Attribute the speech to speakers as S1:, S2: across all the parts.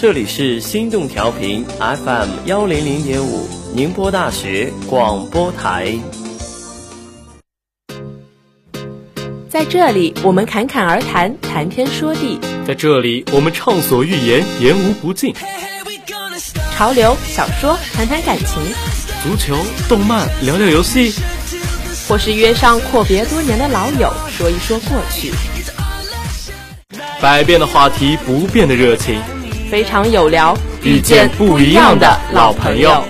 S1: 这里是心动调频 FM 幺零零点五，宁波大学广播台。
S2: 在这里，我们侃侃而谈，谈天说地；
S3: 在这里，我们畅所欲言，言无不尽。
S2: 潮流小说，谈谈感情；
S3: 足球、动漫，聊聊游戏；
S2: 或是约上阔别多年的老友，说一说过去。
S3: 百变的话题，不变的热情，
S2: 非常有聊，
S3: 遇见不一样的老朋友。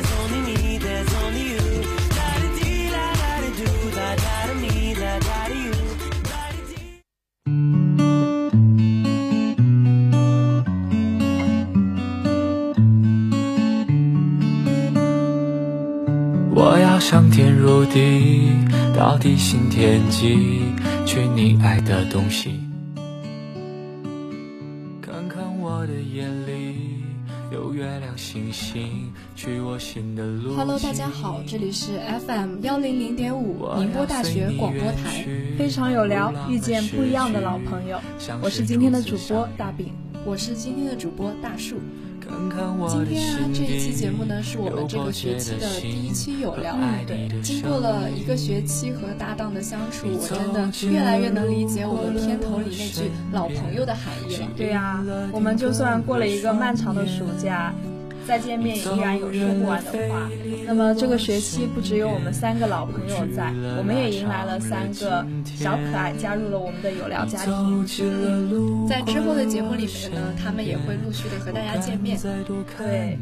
S4: 我要上天入地，到地心天际，去你爱的东西。星星，去我心的路。
S5: Hello，大家好，这里是 FM 幺零零点五宁波大学广播台，
S6: 非常有聊，遇见不一样的老朋友。我是今天的主播大饼，
S5: 我是今天的主播大树。今天啊，这一期节目呢，是我们这个学期的第一期有聊。对，经过了一个学期和搭档的相处，我真的越来越能理解我们片头里那句“老朋友”的含义了。
S6: 对呀，我们就算过了一个漫长的暑假。再见面也依然有说不完的话。那么这个学期不只有我们三个老朋友在，我们也迎来了三个小可爱加入了我们的有聊家庭。
S5: 在之后的节目里面呢，他们也会陆续的和大家见面。
S6: 对，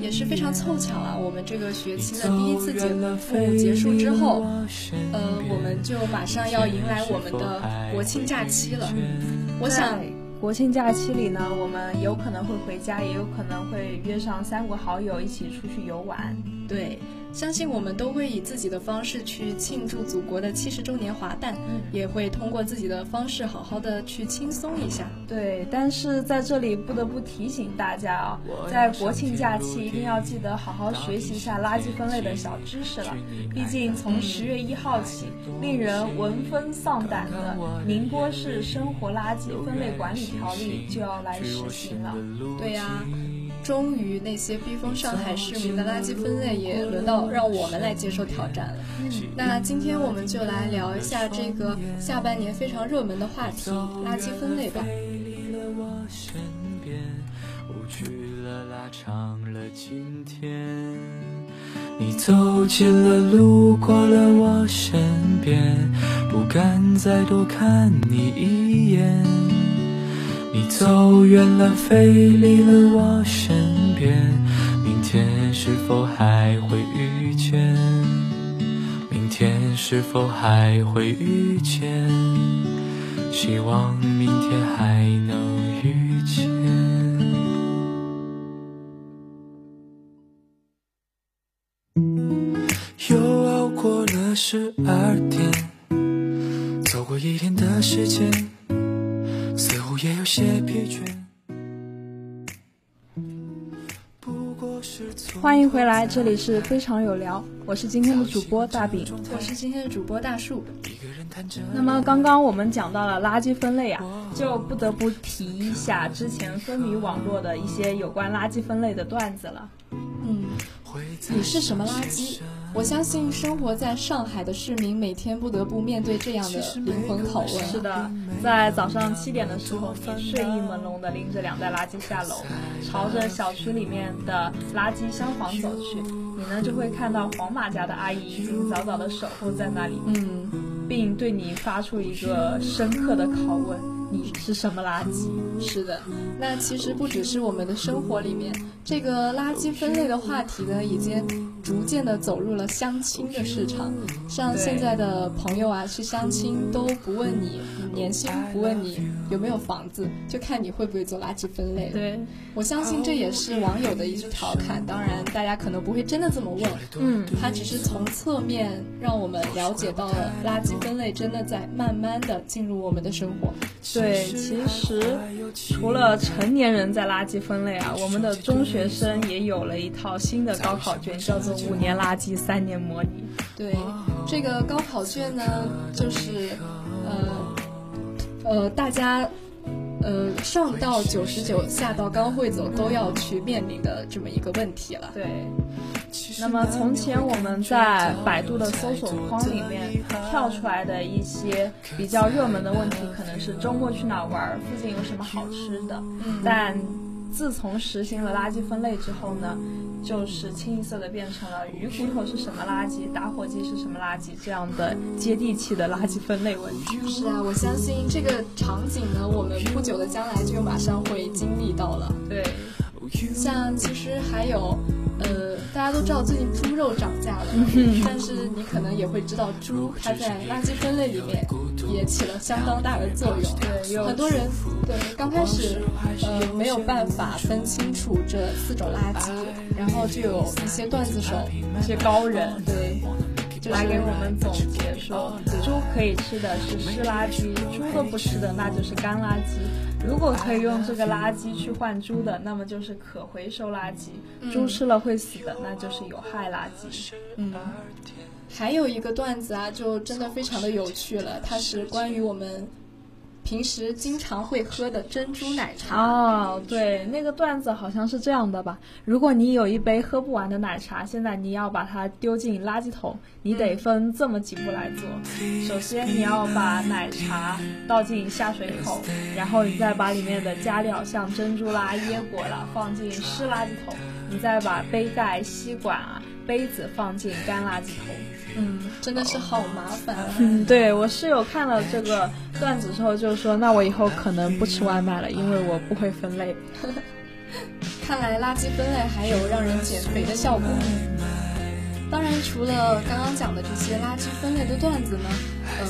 S5: 也是非常凑巧啊，我们这个学期的第一次节目结束之后，呃，我们就马上要迎来我们的国庆假期了。我想。
S6: 国庆假期里呢，我们有可能会回家，也有可能会约上三五好友一起出去游玩。
S5: 对。相信我们都会以自己的方式去庆祝祖国的七十周年华诞，也会通过自己的方式好好的去轻松一下。
S6: 对，但是在这里不得不提醒大家啊，在国庆假期一定要记得好好学习一下垃圾分类的小知识了。毕竟从十月一号起，令人闻风丧胆的《宁波市生活垃圾分类管理条例》就要来实行了。
S5: 对呀。终于，那些逼疯上海市民的垃圾分类也轮到让我们来接受挑战了。那今天我们就来聊一下这个下半年非常热门的话题——垃圾分类吧。
S4: 你走近了，路过了我身边，不敢再多看你一眼。你走远了，飞离了我身边，明天是否还会遇见？明天是否还会遇见？希望明天还能遇见。又熬过了十二点，走过一天的时间。也有些疲倦。
S6: 欢迎回来，这里是非常有聊，我是今天的主播大饼，
S5: 我是今天的主播大树。
S6: 那么刚刚我们讲到了垃圾分类啊，就不得不提一下之前风靡网络的一些有关垃圾分类的段子了。
S5: 嗯，你是什么垃圾？我相信生活在上海的市民每天不得不面对这样的灵魂拷问。
S6: 是的，在早上七点的时候，你睡意朦胧的拎着两袋垃圾下楼，朝着小区里面的垃圾箱房走去，你呢就会看到黄马甲的阿姨已经早早的守候在那里，
S5: 嗯，
S6: 并对你发出一个深刻的拷问：你是什么垃圾？
S5: 是的，那其实不只是我们的生活里面，这个垃圾分类的话题呢，已经逐渐的走入了相亲的市场。像现在的朋友啊，去相亲都不问你年薪，不问你有没有房子，就看你会不会做垃圾分类。
S6: 对，
S5: 我相信这也是网友的一句调侃。当然，大家可能不会真的这么问。
S6: 嗯，
S5: 他只是从侧面让我们了解到了垃圾分类真的在慢慢的进入我们的生活。
S6: 对，其实除了成年人在垃圾分类啊，我们的中学生也有了一套新的高考卷，叫做五年垃圾三年模拟。
S5: 对，这个高考卷呢，就是呃呃，大家呃，上到九十九，下到刚会走，都要去面临的这么一个问题了。
S6: 对。那么从前我们在百度的搜索框里面跳出来的一些比较热门的问题，可能是周末去哪玩，附近有什么好吃的。嗯。但自从实行了垃圾分类之后呢，就是清一色的变成了鱼骨头是什么垃圾，打火机是什么垃圾这样的接地气的垃圾分类问题。
S5: 是啊，我相信这个场景呢，我们不久的将来就马上会经历到了。
S6: 对，
S5: 像其实还有。呃，大家都知道最近猪肉涨价了，但是你可能也会知道，猪它在垃圾分类里面也起了相当大的作用。
S6: 对，
S5: 很多人对刚开始呃没有办法分清楚这四种垃圾，然后就有一些段子手、
S6: 一些高人
S5: 对。
S6: 来给我们总结说，猪可以吃的是湿垃圾，猪都不吃的那就是干垃圾。如果可以用这个垃圾去换猪的，那么就是可回收垃圾。猪吃了会死的，那就是有害垃圾。
S5: 嗯，还有一个段子啊，就真的非常的有趣了，它是关于我们。平时经常会喝的珍珠奶茶
S6: 哦，对，那个段子好像是这样的吧？如果你有一杯喝不完的奶茶，现在你要把它丢进垃圾桶，你得分这么几步来做。首先，你要把奶茶倒进下水口，然后你再把里面的加料，像珍珠啦、椰果啦，放进湿垃圾桶，你再把杯盖、吸管啊、杯子放进干垃圾桶。
S5: 嗯，真的是好麻烦。
S6: 嗯，对我室友看了这个段子之后就说：“那我以后可能不吃外卖了，因为我不会分类。”
S5: 看来垃圾分类还有让人减肥的效果。当然，除了刚刚讲的这些垃圾分类的段子呢，呃，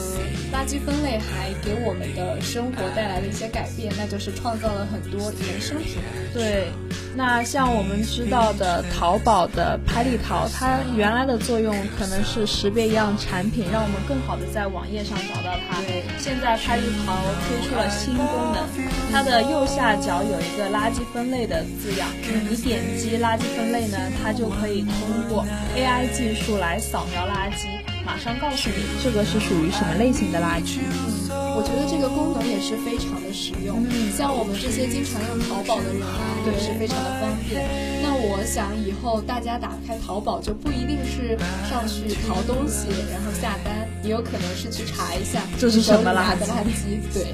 S5: 垃圾分类还给我们的生活带来了一些改变，那就是创造了很多衍生品。
S6: 对。那像我们知道的淘宝的拍立淘，它原来的作用可能是识别一样产品，让我们更好的在网页上找到它。
S5: 对，
S6: 现在拍立淘推出了新功能，它的右下角有一个垃圾分类的字样，你点击垃圾分类呢，它就可以通过 AI 技术来扫描垃圾，马上告诉你这个是属于什么类型的垃圾。
S5: 我觉得这个功能也是非常的实用，像我们这些经常用淘宝的人啊，也是非常的方便。那我想以后大家打开淘宝就不一定是上去淘东西，然后下单，也有可能是去查一下
S6: 这是什么垃
S5: 圾。垃圾对。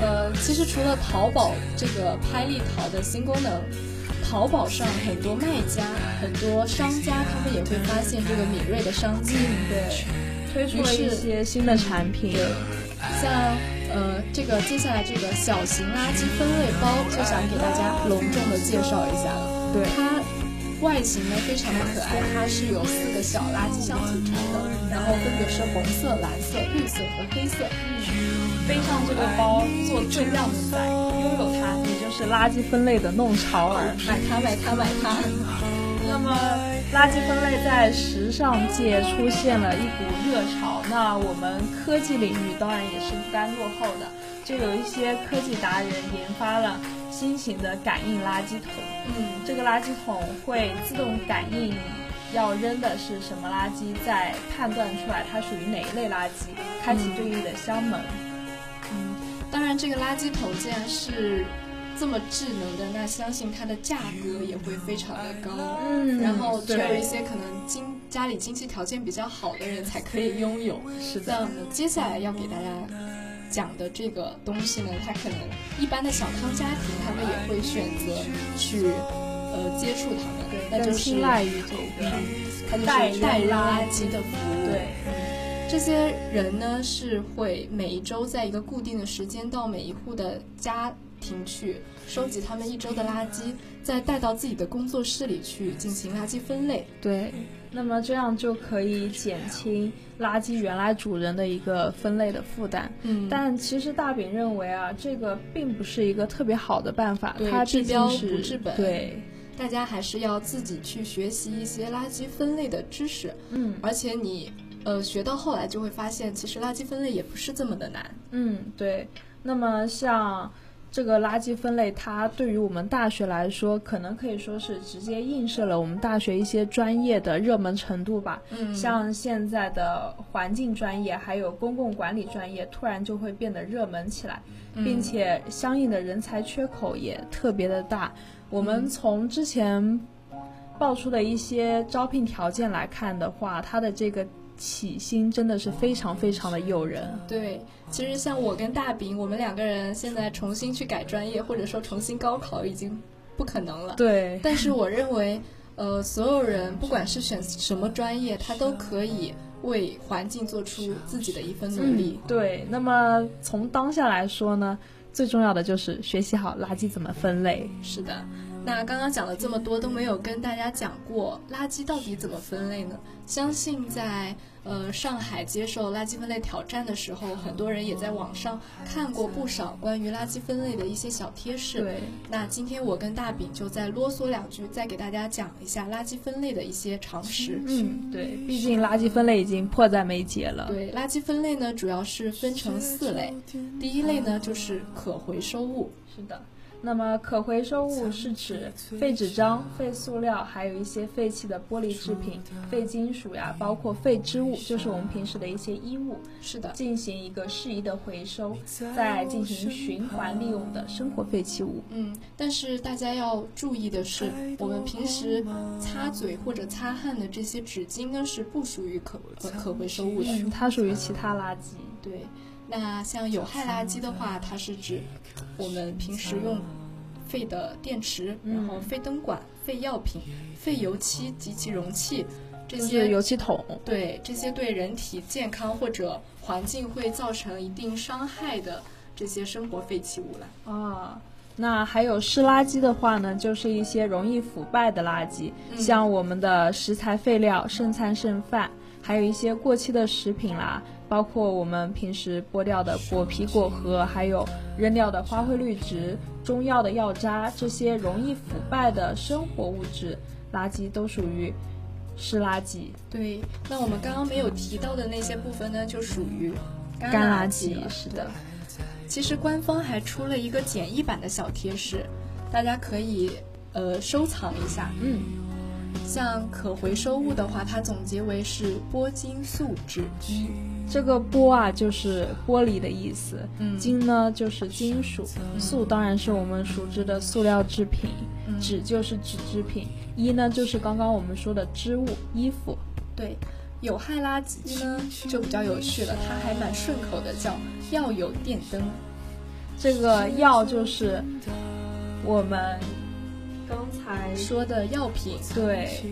S5: 呃，其实除了淘宝这个拍立淘的新功能，淘宝上很多卖家、很多商家，他们也会发现这个敏锐的商机，
S6: 对，推出了一些新的产品。
S5: 像呃，这个接下来这个小型垃圾分类包，就想给大家隆重的介绍一下了。
S6: 对，
S5: 它外形呢非常的可爱，它是由四个小垃圾箱组成的，然后分别是红色、蓝色、绿色和黑色。
S6: 背上这个包做最靓仔，拥有它，你就是垃圾分类的弄潮儿。
S5: 买它，买它，买它。
S6: 那么，垃圾分类在时尚界出现了一股热潮。那我们科技领域当然也是不甘落后的，就有一些科技达人研发了新型的感应垃圾桶。嗯，这个垃圾桶会自动感应要扔的是什么垃圾，再判断出来它属于哪一类垃圾，开启对应的箱门。
S5: 嗯，当然，这个垃圾桶既然是。这么智能的，那相信它的价格也会非常的高。
S6: 嗯，
S5: 然后只有一些可能经家里经济条件比较好的人才可以拥有。
S6: 是的。
S5: 那接下来要给大家讲的这个东西呢，它可能一般的小康家庭他们也会选择去呃接触它们。
S6: 对，
S5: 那就是
S6: 青睐于这个，
S5: 它就是带垃圾的服务。
S6: 对，
S5: 这些人呢是会每一周在一个固定的时间到每一户的家。庭去收集他们一周的垃圾，再带到自己的工作室里去进行垃圾分类。
S6: 对，那么这样就可以减轻垃圾原来主人的一个分类的负担。
S5: 嗯，
S6: 但其实大饼认为啊，这个并不是一个特别好的办法。它
S5: 治标不治本。
S6: 对，
S5: 大家还是要自己去学习一些垃圾分类的知识。
S6: 嗯，
S5: 而且你呃学到后来就会发现，其实垃圾分类也不是这么的难。
S6: 嗯，对。那么像。这个垃圾分类，它对于我们大学来说，可能可以说是直接映射了我们大学一些专业的热门程度吧。
S5: 嗯
S6: 像现在的环境专业，还有公共管理专业，突然就会变得热门起来，并且相应的人才缺口也特别的大。我们从之前爆出的一些招聘条件来看的话，它的这个起薪真的是非常非常的诱人。
S5: 对，其实像我跟大饼，我们两个人现在重新去改专业，或者说重新高考，已经不可能了。
S6: 对，
S5: 但是我认为，呃，所有人不管是选什么专业，他都可以为环境做出自己的一份努力。
S6: 对，那么从当下来说呢，最重要的就是学习好垃圾怎么分类。
S5: 是的，那刚刚讲了这么多，都没有跟大家讲过垃圾到底怎么分类呢？相信在呃上海接受垃圾分类挑战的时候，很多人也在网上看过不少关于垃圾分类的一些小贴士。
S6: 对，
S5: 那今天我跟大饼就再啰嗦两句，再给大家讲一下垃圾分类的一些常识。
S6: 嗯，对，毕竟垃圾分类已经迫在眉睫了。
S5: 对，垃圾分类呢，主要是分成四类。第一类呢，就是可回收物。
S6: 是的。那么可回收物是指废纸张、废塑料，还有一些废弃的玻璃制品、废金属呀，包括废织物，就是我们平时的一些衣物，
S5: 是的，
S6: 进行一个适宜的回收，再进行循环利用的生活废弃物。
S5: 嗯，但是大家要注意的是，我们平时擦嘴或者擦汗的这些纸巾呢，是不属于可可可回收物的。
S6: 嗯，它属于其他垃圾。
S5: 对，那像有害垃圾的话，它是指我们平时用废的电池，然后废灯管、废药品、废油漆及其容器这
S6: 就是
S5: 些
S6: 油漆桶。
S5: 对这些对人体健康或者环境会造成一定伤害的这些生活废弃物了。
S6: 啊，那还有湿垃圾的话呢，就是一些容易腐败的垃圾，像我们的食材废料、剩菜剩饭，还有一些过期的食品啦，包括我们平时剥掉的果皮、果核，还有扔掉的花卉绿植、中药的药渣，这些容易腐败的生活物质垃圾都属于湿垃圾。
S5: 对，那我们刚刚没有提到的那些部分呢，就属于干
S6: 干垃。圾是的，
S5: 其实官方还出了一个简易版的小贴士，大家可以呃收藏一下。
S6: 嗯，
S5: 像可回收物的话，它总结为是玻金素纸一。
S6: 这个玻啊就是玻璃的意思，
S5: 嗯。
S6: 金呢就是金属，塑当然是我们熟知的塑料制品，
S5: 嗯。
S6: 纸就是纸制品，衣呢就是刚刚我们说的织物衣服。
S5: 对，有害垃圾呢就比较有趣了，它还蛮顺口的，叫要有电灯。
S6: 这个药就是我们刚才
S5: 说的药品，
S6: 对，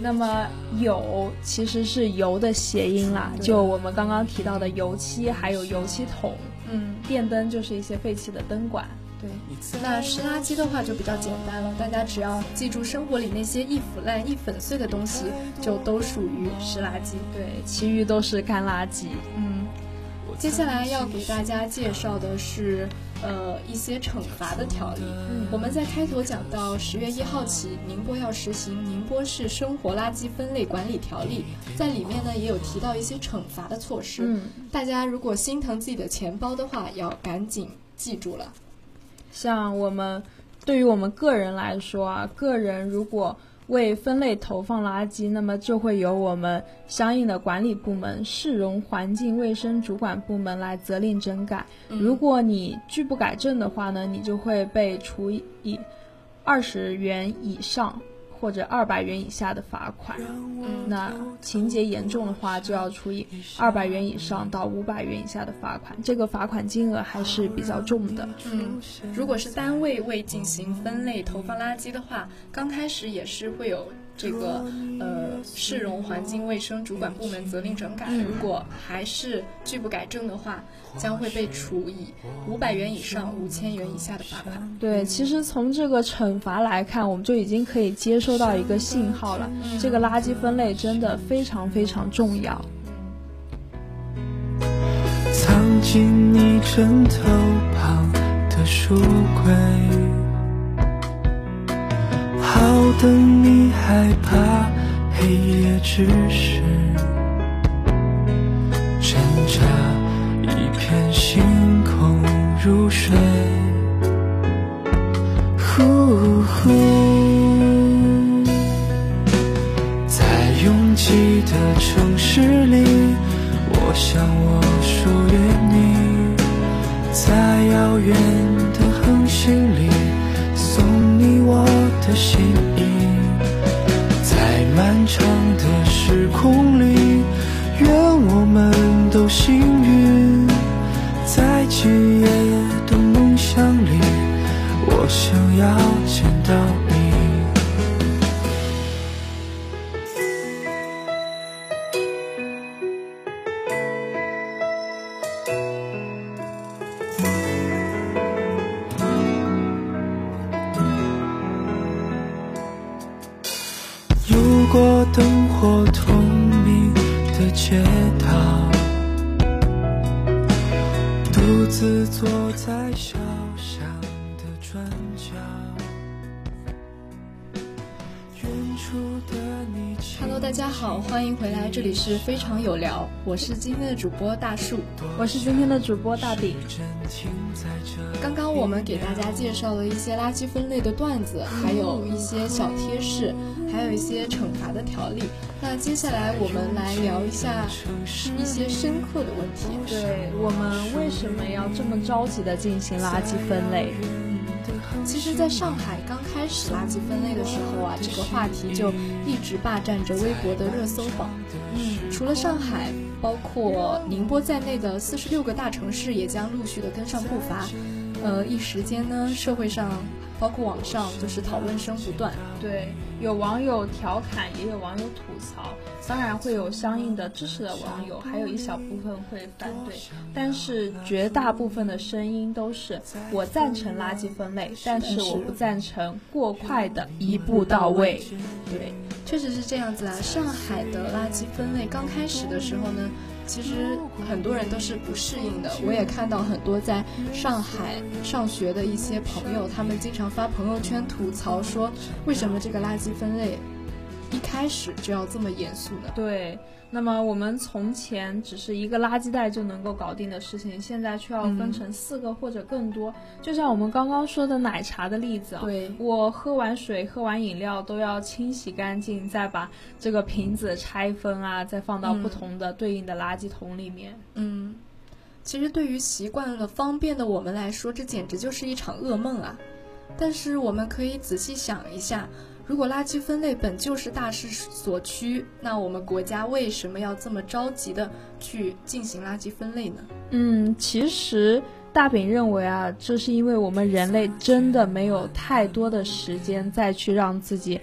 S6: 那么铀其实是油的谐音啦，就我们刚刚提到的油漆，还有油漆桶，
S5: 嗯，
S6: 电灯就是一些废弃的灯管。
S5: 对。那湿垃圾的话就比较简单了，大家只要记住生活里那些易腐烂、易粉碎的东西，就都属于湿垃圾。
S6: 对，其余都是干垃圾。
S5: 嗯，接下来要给大家介绍的是，呃，一些惩罚的条例。
S6: 嗯
S5: 我们在开头讲到，十月一号起，宁波要实行《宁波市生活垃圾分类管理条例》，在里面呢也有提到一些惩罚的措施。
S6: 嗯，
S5: 大家如果心疼自己的钱包的话，要赶紧记住了。
S6: 像我们对于我们个人来说啊，个人如果未分类投放垃圾，那么就会由我们相应的管理部门市容环境卫生主管部门来责令整改。如果你拒不改正的话呢，你就会被处以二十元以上或者二百元以下的罚款。那情节严重的话，就要处以二百元以上到五百元以下的罚款。这个罚款金额还是比较重的。
S5: 嗯，如果是单位未进行分类投放垃圾的话，刚开始也是会有这个呃市容环境卫生主管部门责令整改。如果还是拒不改正的话，将会被处以五百元以上五千元以下的罚款。
S6: 对，其实从这个惩罚来看，我们就已经可以接收到一个信号了。这个垃圾分类真的非常非常重要。
S4: 藏进你枕头旁的书柜，好等你害怕黑夜之时，挣扎一片星空入睡。在拥挤的城市里，我想我
S5: 常有聊，我是今天的主播大树。
S6: 我是今天的主播大饼。
S5: 刚刚我们给大家介绍了一些垃圾分类的段子，还有一些小贴士，还有一些惩罚的条例。那接下来我们来聊一下一些深刻的问题。
S6: 对我们为什么要这么着急的进行垃圾分类？
S5: 其实，在上海刚开始垃圾分类的时候啊，这个话题就一直霸占着微博的热搜榜。嗯，除了上海，包括宁波在内的四十六个大城市也将陆续的跟上步伐。呃，一时间呢，社会上包括网上就是讨论声不断。
S6: 对，有网友调侃，也有网友吐槽，当然会有相应的支持的网友，还有一小部分会反对，但是绝大部分的声音都是我赞成垃圾分类，但是我不赞成过快的一步到位。
S5: 对，确实是这样子啊。上海的垃圾分类刚开始的时候呢，其实很多人都是不适应的。我也看到很多在上海上学的一些朋友，他们经常发朋友圈吐槽说，为什么这个垃圾分类一开始就要这么严肃呢？
S6: 对，那么我们从前只是一个垃圾袋就能够搞定的事情，现在却要分成四个或者更多。就像我们刚刚说的奶茶的例子啊，
S5: 对
S6: 我喝完水、喝完饮料都要清洗干净，再把这个瓶子拆分啊，再放到不同的对应的垃圾桶里面。
S5: 嗯，其实对于习惯了方便的我们来说，这简直就是一场噩梦啊！但是我们可以仔细想一下，如果垃圾分类本就是大势所趋，那我们国家为什么要这么着急的去进行垃圾分类呢？
S6: 嗯，其实大饼认为啊，这是因为我们人类真的没有太多的时间再去让自己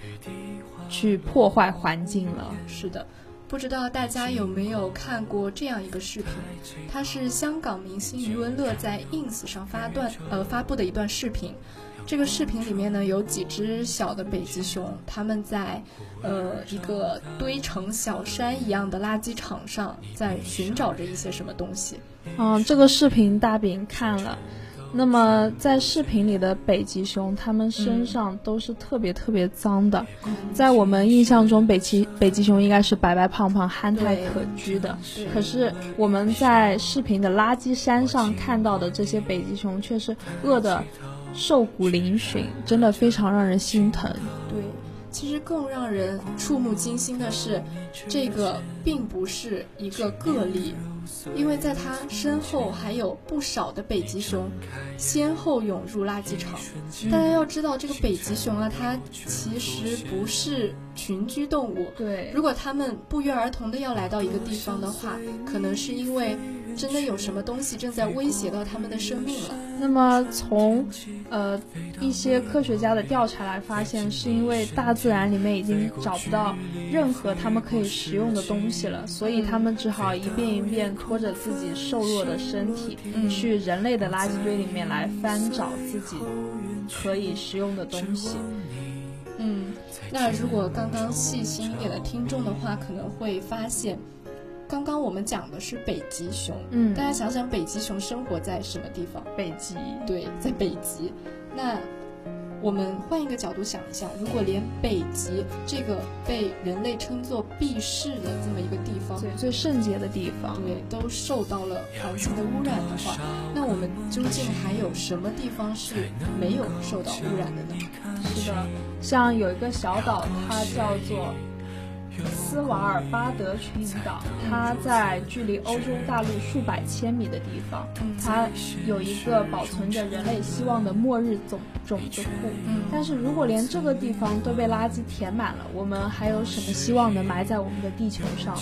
S6: 去破坏环境了。
S5: 是的，不知道大家有没有看过这样一个视频？它是香港明星余文乐在 ins 上发段呃发布的一段视频。这个视频里面呢，有几只小的北极熊，它们在呃一个堆成小山一样的垃圾场上，在寻找着一些什么东西。
S6: 嗯，这个视频大饼看了。那么在视频里的北极熊，它们身上都是特别特别脏的。在我们印象中，北极北极熊应该是白白胖胖、憨态可掬的。可是我们在视频的垃圾山上看到的这些北极熊，却是饿得瘦骨嶙峋，真的非常让人心疼。
S5: 对，其实更让人触目惊心的是，这个并不是一个个例，因为在它身后还有不少的北极熊先后涌入垃圾场。大家要知道，这个北极熊啊，它其实不是群居动物。
S6: 对
S5: 如果它们不约而同的要来到一个地方的话，可能是因为真的有什么东西正在威胁到它们的生命了。
S6: 那么从呃一些科学家的调查来发现，是因为大自然里面已经找不到任何他们可以食用的东西了，所以他们只好一遍一遍拖着自己瘦弱的身体，去人类的垃圾堆里面来翻找自己可以食用的东西。
S5: 嗯，那如果刚刚细心一点的听众的话，可能会发现，刚刚我们讲的是北极熊。
S6: 嗯
S5: 大家想想，北极熊生活在什么地方？
S6: 北极，
S5: 对，在北极。那我们换一个角度想一下，如果连北极这个被人类称作避世的这么一个地方，
S6: 最最圣洁的地方。
S5: 对，都受到了环境的污染的话，那我们究竟还有什么地方是没有受到污染的呢？
S6: 是的，像有一个小岛，它叫做。斯瓦尔巴德群岛，它在距离欧洲大陆数百千米的地方，它有一个保存着人类希望的末日种种子库。但是如果连这个地方都被垃圾填满了，我们还有什么希望能埋在我们的地球上呢？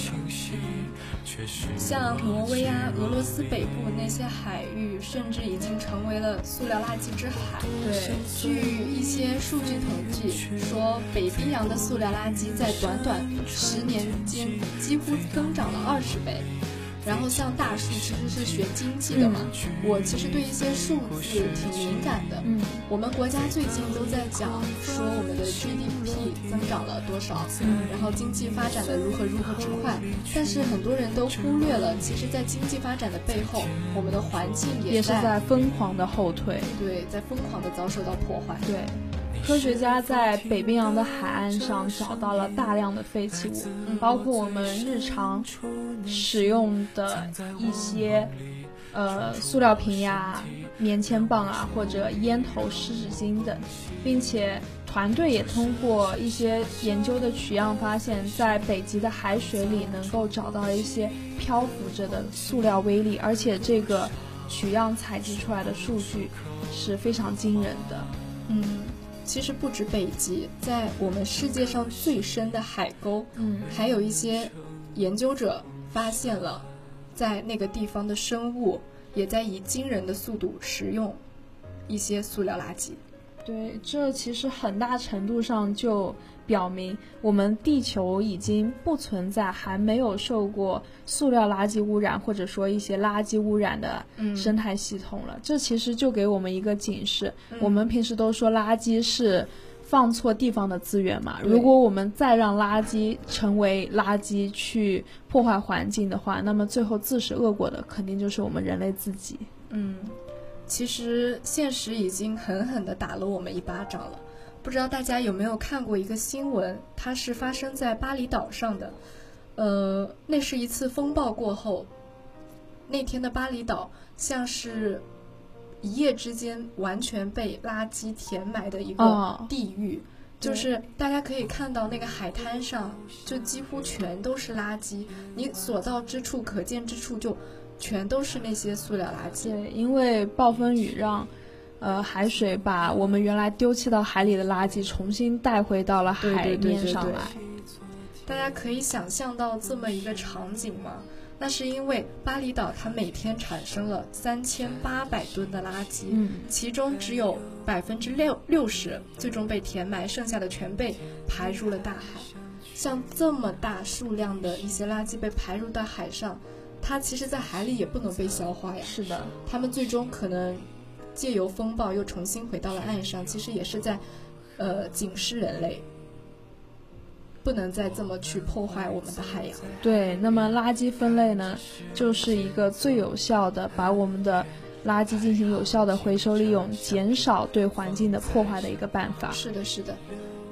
S5: 像挪威啊、俄罗斯北部那些海域，甚至已经成为了塑料垃圾之海。
S6: 对，
S5: 据一些数据统计说，北冰洋的塑料垃圾在短短十年间几乎增长了二十倍。然后像大树其实是学经济的嘛，我其实对一些数字挺敏感的。
S6: 嗯，
S5: 我们国家最近都在讲说我们的 GDP 增长了多少，嗯，然后经济发展的如何如何之快，但是很多人都忽略了，其实，在经济发展的背后，我们的环境
S6: 也是在疯狂的后退，
S5: 对，在疯狂的遭受到破坏，
S6: 对。科学家在北冰洋的海岸上找到了大量的废弃物，包括我们日常使用的一些呃塑料瓶呀、棉签棒啊，或者烟头、湿纸巾等，并且团队也通过一些研究的取样，发现，在北极的海水里能够找到一些漂浮着的塑料微粒，而且这个取样采集出来的数据是非常惊人的，
S5: 嗯。其实不止北极，在我们世界上最深的海沟，
S6: 嗯，
S5: 还有一些研究者发现了，在那个地方的生物也在以惊人的速度食用一些塑料垃圾。
S6: 对，这其实很大程度上就表明，我们地球已经不存在还没有受过塑料垃圾污染，或者说一些垃圾污染的生态系统了。这其实就给我们一个警示。我们平时都说垃圾是放错地方的资源嘛，如果我们再让垃圾成为垃圾去破坏环境的话，那么最后自食恶果的肯定就是我们人类自己。
S5: 嗯。其实现实已经狠狠地打了我们一巴掌了，不知道大家有没有看过一个新闻？它是发生在巴厘岛上的，呃，那是一次风暴过后，那天的巴厘岛像是一夜之间完全被垃圾填埋的一个地狱，就是大家可以看到那个海滩上就几乎全都是垃圾，你所到之处、可见之处就。全都是那些塑料垃圾。
S6: 对，因为暴风雨让，呃，海水把我们原来丢弃到海里的垃圾重新带回到了海面上来。
S5: 大家可以想象到这么一个场景吗？那是因为巴厘岛它每天产生了三千八百吨的垃圾，其中只有百分之六六十最终被填埋，剩下的全被排入了大海。像这么大数量的一些垃圾被排入到海上。它其实，在海里也不能被消化呀。
S6: 是的，
S5: 它们最终可能借由风暴又重新回到了岸上。其实也是在，呃，警示人类，不能再这么去破坏我们的海洋。
S6: 对，那么垃圾分类呢，就是一个最有效的把我们的垃圾进行有效的回收利用，减少对环境的破坏的一个办法。
S5: 是的，是的。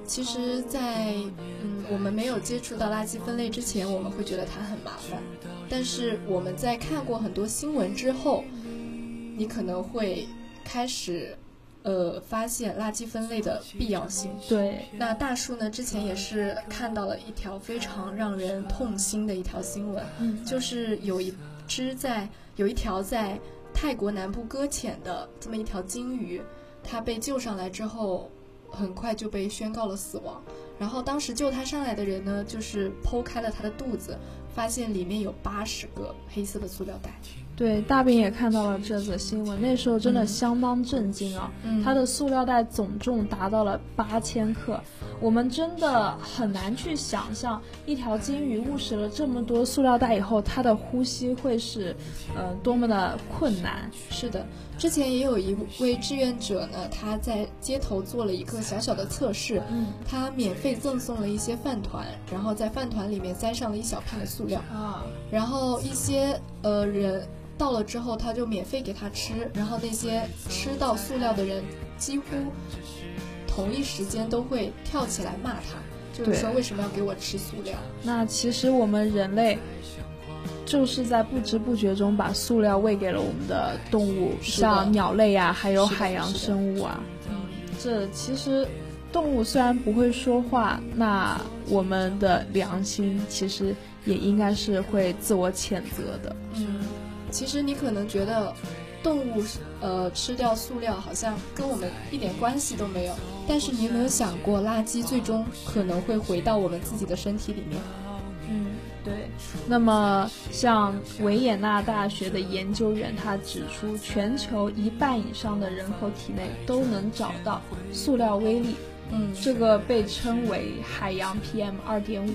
S5: 其实，在嗯，我们没有接触到垃圾分类之前，我们会觉得它很麻烦。但是我们在看过很多新闻之后，你可能会开始，呃，发现垃圾分类的必要性。
S6: 对，
S5: 那大树呢？之前也是看到了一条非常让人痛心的一条新闻，就是有一只在有一条在泰国南部搁浅的这么一条金鱼，它被救上来之后。很快就被宣告了死亡。然后当时救它上来的人呢，就是剖开了它的肚子，发现里面有八十个黑色的塑料袋。
S6: 对，大饼也看到了这则新闻，那时候真的相当震惊啊！它的塑料袋总重达到了八千克，我们真的很难去想象，一条金鱼误食了这么多塑料袋以后，它的呼吸会是，呃，多么的困难。
S5: 是的。之前也有一位志愿者呢，他在街头做了一个小小的测试，他免费赠送了一些饭团，然后在饭团里面塞上了一小片的塑料，
S6: 啊，
S5: 然后一些呃人到了之后，他就免费给他吃，然后那些吃到塑料的人几乎同一时间都会跳起来骂他，就是说为什么要给我吃塑料？
S6: 那其实我们人类。就是在不知不觉中把塑料喂给了我们的动物，像鸟类啊，还有海洋生物啊。嗯，这其实动物虽然不会说话，那我们的良心其实也应该是会自我谴责的。
S5: 嗯，其实你可能觉得动物呃吃掉塑料好像跟我们一点关系都没有，但是你有没有想过，垃圾最终可能会回到我们自己的身体里面？
S6: 嗯，对。那么像维也纳大学的研究员他指出，全球一半以上的人口体内都能找到塑料微粒。嗯，这个被称为海洋 PM 二点五，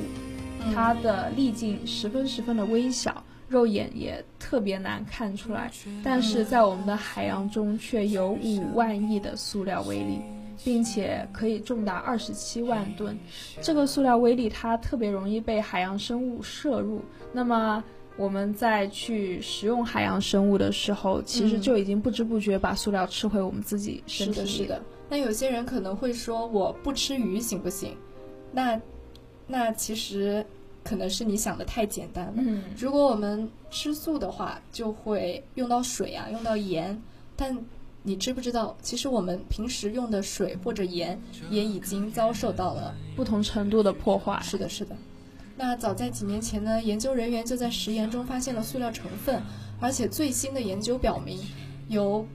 S6: 它的粒径十分十分的微小，肉眼也特别难看出来。但是在我们的海洋中，却有五万亿的塑料微粒，并且可以重达二十七万吨。这个塑料微粒它特别容易被海洋生物摄入。那么我们在去食用海洋生物的时候，其实就已经不知不觉把塑料吃回我们自己身体
S5: 里。是的，是的。那有些人可能会说我不吃鱼行不行？那那其实可能是你想的太简单了。嗯，如果我们吃素的话，就会用到水啊，用到盐。但你知不知道，其实我们平时用的水或者盐也已经遭受到了
S6: 不同程度的破坏。
S5: 是的，是的。那早在几年前呢，研究人员就在食盐中发现了塑料成分，而且最新的研究表明，有。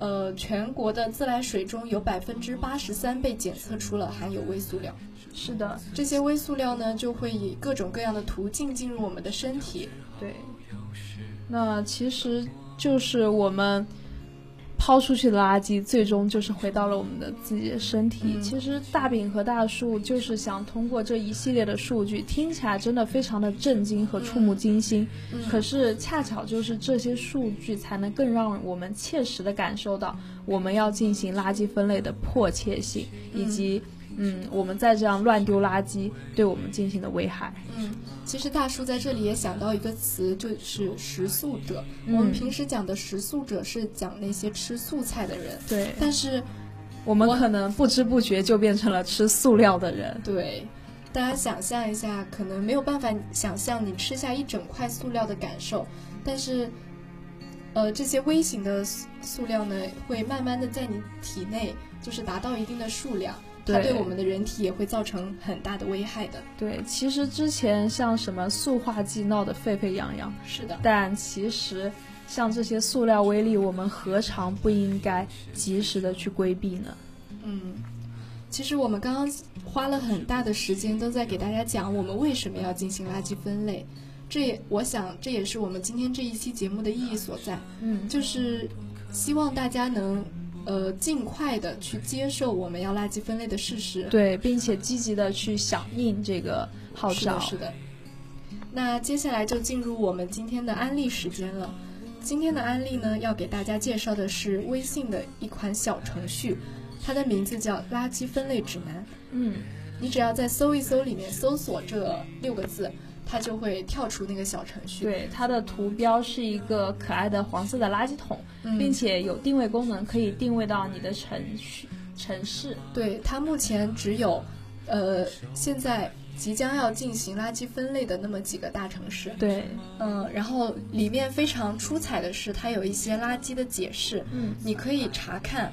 S5: 呃，全国的自来水中有百分之八十三被检测出了含有微塑料。
S6: 是的，
S5: 这些微塑料呢，就会以各种各样的途径进入我们的身体。
S6: 对，那其实就是我们。抛出去的垃圾最终就是回到了我们的自己的身体。其实大饼和大树就是想通过这一系列的数据，听起来真的非常的震惊和触目惊心。可是恰巧就是这些数据，才能更让我们切实的感受到我们要进行垃圾分类的迫切性，以及。嗯，我们再这样乱丢垃圾，对我们进行的危害。
S5: 嗯，其实大叔在这里也想到一个词，就是食素者。我们平时讲的食素者是讲那些吃素菜的人。
S6: 对。
S5: 但是，
S6: 我们可能不知不觉就变成了吃塑料的人。
S5: 对。大家想象一下，可能没有办法想象你吃下一整块塑料的感受，但是，呃，这些微型的塑料呢，会慢慢的在你体内，就是达到一定的数量。它对我们的人体也会造成很大的危害的。
S6: 对，其实之前像什么塑化剂闹得沸沸扬扬，
S5: 是的。
S6: 但其实像这些塑料微粒，我们何尝不应该及时的去规避呢？
S5: 嗯，其实我们刚刚花了很大的时间都在给大家讲我们为什么要进行垃圾分类，这也我想这也是我们今天这一期节目的意义所在。嗯，就是希望大家能。呃，尽快的去接受我们要垃圾分类的事实，
S6: 对，并且积极的去响应这个号召。是的。
S5: 是的那接下来就进入我们今天的安利时间了。今天的安利呢，要给大家介绍的是微信的一款小程序，它的名字叫“垃圾分类指南”。嗯，你只要在搜一搜里面搜索这六个字。它就会跳出那个小程序。
S6: 对，它的图标是一个可爱的黄色的垃圾桶，并且有定位功能，可以定位到你的城区、城市。
S5: 对，它目前只有，呃，现在即将要进行垃圾分类的那么几个大城市。
S6: 对，
S5: 嗯，然后里面非常出彩的是，它有一些垃圾的解释，嗯，你可以查看。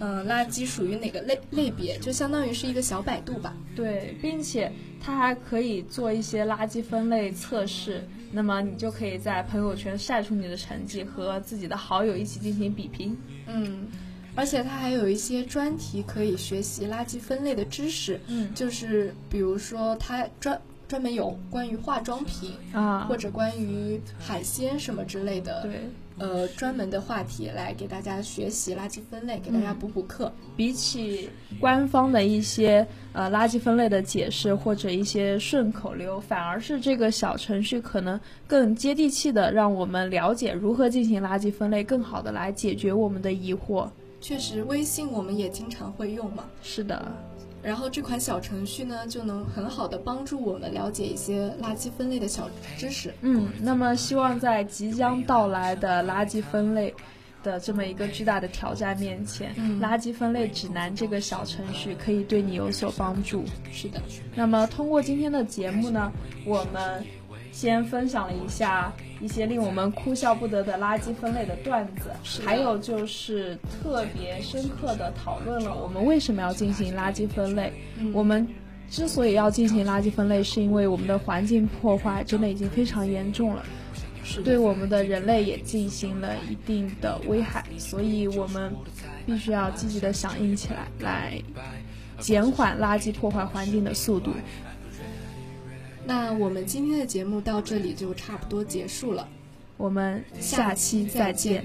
S5: 嗯，垃圾属于哪个类类别？就相当于是一个小百度吧。
S6: 对，并且它还可以做一些垃圾分类测试，那么你就可以在朋友圈晒出你的成绩，和自己的好友一起进行比拼。
S5: 嗯，而且它还有一些专题可以学习垃圾分类的知识。嗯，就是比如说它专专门有关于化妆品啊，或者关于海鲜什么之类的。
S6: 对。
S5: 呃，专门的话题来给大家学习垃圾分类，给大家补补课。
S6: 比起官方的一些呃垃圾分类的解释或者一些顺口溜，反而是这个小程序可能更接地气的，让我们了解如何进行垃圾分类，更好的来解决我们的疑惑。
S5: 确实，微信我们也经常会用嘛。
S6: 是的。
S5: 然后这款小程序呢，就能很好的帮助我们了解一些垃圾分类的小知识。
S6: 嗯，那么希望在即将到来的垃圾分类的这么一个巨大的挑战面前，垃圾分类指南这个小程序可以对你有所帮助。
S5: 是的。
S6: 那么通过今天的节目呢，我们。先分享了一下一些令我们哭笑不得的垃圾分类的段子，还有就是特别深刻的讨论了我们为什么要进行垃圾分类。我们之所以要进行垃圾分类，是因为我们的环境破坏真的已经非常严重了，对我们的人类也进行了一定的危害，所以我们必须要积极的响应起来，来减缓垃圾破坏环境的速度。
S5: 那我们今天的节目到这里就差不多结束了，
S6: 我们下期再见。